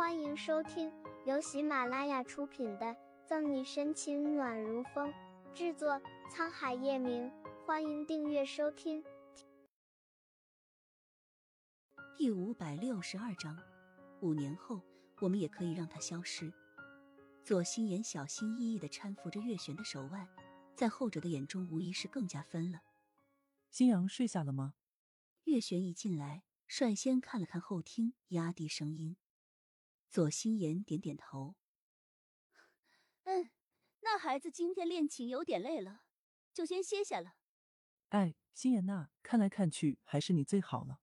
欢迎收听由喜马拉雅出品的《赠你深情暖如风》，制作沧海夜明。欢迎订阅收听。第五百六十二章，五年后，我们也可以让他消失。左心言小心翼翼的搀扶着月璇的手腕，在后者的眼中，无疑是更加分了。新阳睡下了吗？月璇一进来，率先看了看后厅，压低声音。左心言点点头，嗯，那孩子今天练琴有点累了，就先歇下了。哎，心言呐，看来看去还是你最好了。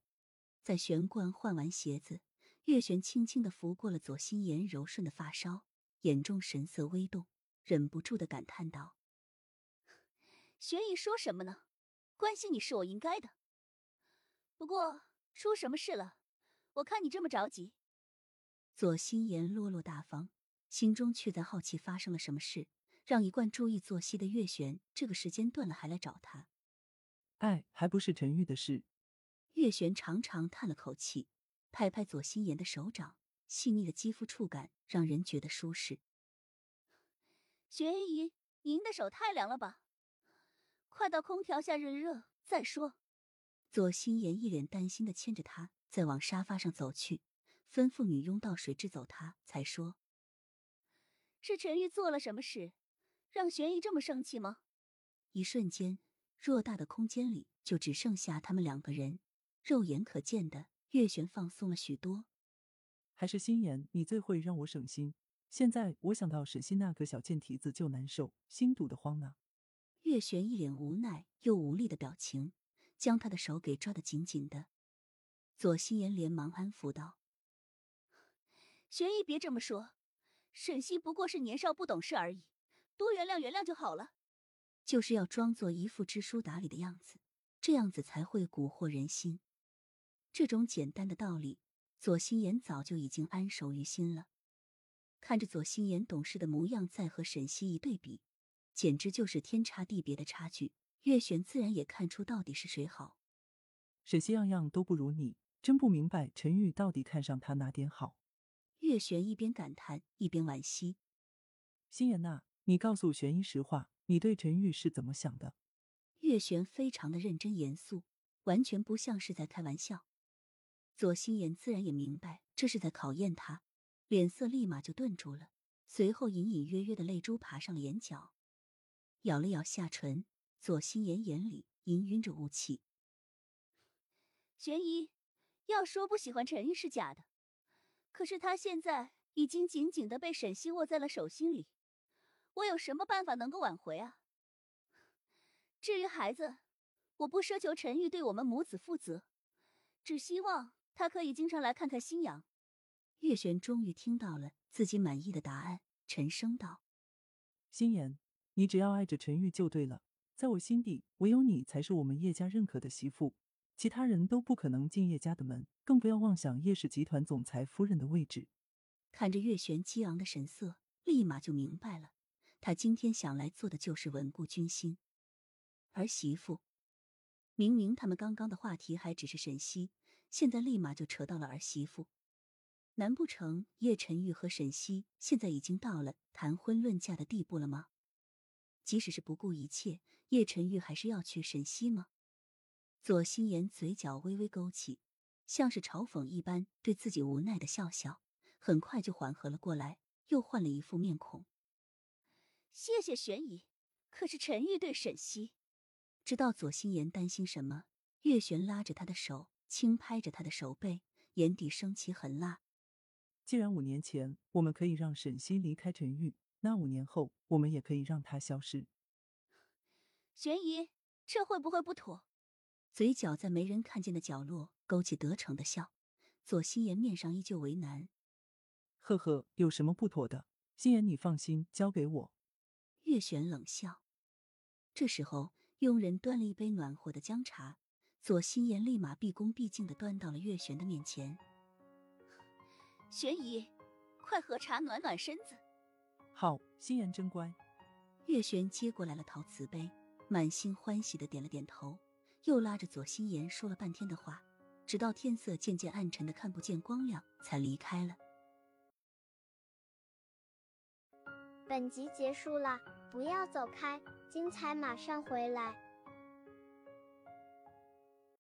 在玄关换完鞋子，月璇轻轻的拂过了左心言柔顺的发梢，眼中神色微动，忍不住的感叹道：“玄姨说什么呢？关心你是我应该的。不过出什么事了？我看你这么着急。”左心言落落大方，心中却在好奇发生了什么事，让一贯注意作息的月璇这个时间段了还来找他。哎，还不是陈玉的事。月璇长长叹了口气，拍拍左心言的手掌，细腻的肌肤触感让人觉得舒适。玄姨，您的手太凉了吧？快到空调下热热再说。左心言一脸担心的牵着他，再往沙发上走去。吩咐女佣倒水支走他，才说：“是陈玉做了什么事，让玄姨这么生气吗？”一瞬间，偌大的空间里就只剩下他们两个人，肉眼可见的月璇放松了许多。还是心言，你最会让我省心。现在我想到沈西那个小贱蹄子就难受，心堵得慌呢。月璇一脸无奈又无力的表情，将他的手给抓得紧紧的。左心言连忙安抚道。玄姨，别这么说，沈西不过是年少不懂事而已，多原谅原谅就好了。就是要装作一副知书达理的样子，这样子才会蛊惑人心。这种简单的道理，左心言早就已经安守于心了。看着左心言懂事的模样，再和沈西一对比，简直就是天差地别的差距。月璇自然也看出到底是谁好。沈西样样都不如你，真不明白陈玉到底看上他哪点好。月璇一边感叹一边惋惜：“心妍呐，你告诉玄一实话，你对陈玉是怎么想的？”月璇非常的认真严肃，完全不像是在开玩笑。左心言自然也明白这是在考验他，脸色立马就顿住了，随后隐隐约约的泪珠爬上了眼角，咬了咬下唇。左心言眼里氤氲着雾气。玄一，要说不喜欢陈玉是假的。可是他现在已经紧紧的被沈西握在了手心里，我有什么办法能够挽回啊？至于孩子，我不奢求陈玉对我们母子负责，只希望他可以经常来看看新阳。月璇终于听到了自己满意的答案，沉声道：“心言，你只要爱着陈玉就对了，在我心底，唯有你才是我们叶家认可的媳妇。”其他人都不可能进叶家的门，更不要妄想叶氏集团总裁夫人的位置。看着月璇激昂的神色，立马就明白了，他今天想来做的就是稳固军心。儿媳妇，明明他们刚刚的话题还只是沈西，现在立马就扯到了儿媳妇。难不成叶晨玉和沈西现在已经到了谈婚论嫁的地步了吗？即使是不顾一切，叶晨玉还是要娶沈西吗？左心言嘴角微微勾起，像是嘲讽一般对自己无奈的笑笑，很快就缓和了过来，又换了一副面孔。谢谢玄姨，可是陈玉对沈西，知道左心言担心什么，月璇拉着他的手，轻拍着他的手背，眼底升起狠辣。既然五年前我们可以让沈西离开陈玉，那五年后我们也可以让他消失。玄姨，这会不会不妥？嘴角在没人看见的角落勾起得逞的笑，左心言面上依旧为难。呵呵，有什么不妥的？心言，你放心，交给我。月璇冷笑。这时候，佣人端了一杯暖和的姜茶，左心言立马毕恭毕敬的端到了月璇的面前。玄姨，快喝茶暖暖身子。好，心言真乖。月璇接过来了陶瓷杯，满心欢喜的点了点头。又拉着左心妍说了半天的话直到天色渐渐暗沉的看不见光亮才离开了。本集结束了不要走开精彩马上回来。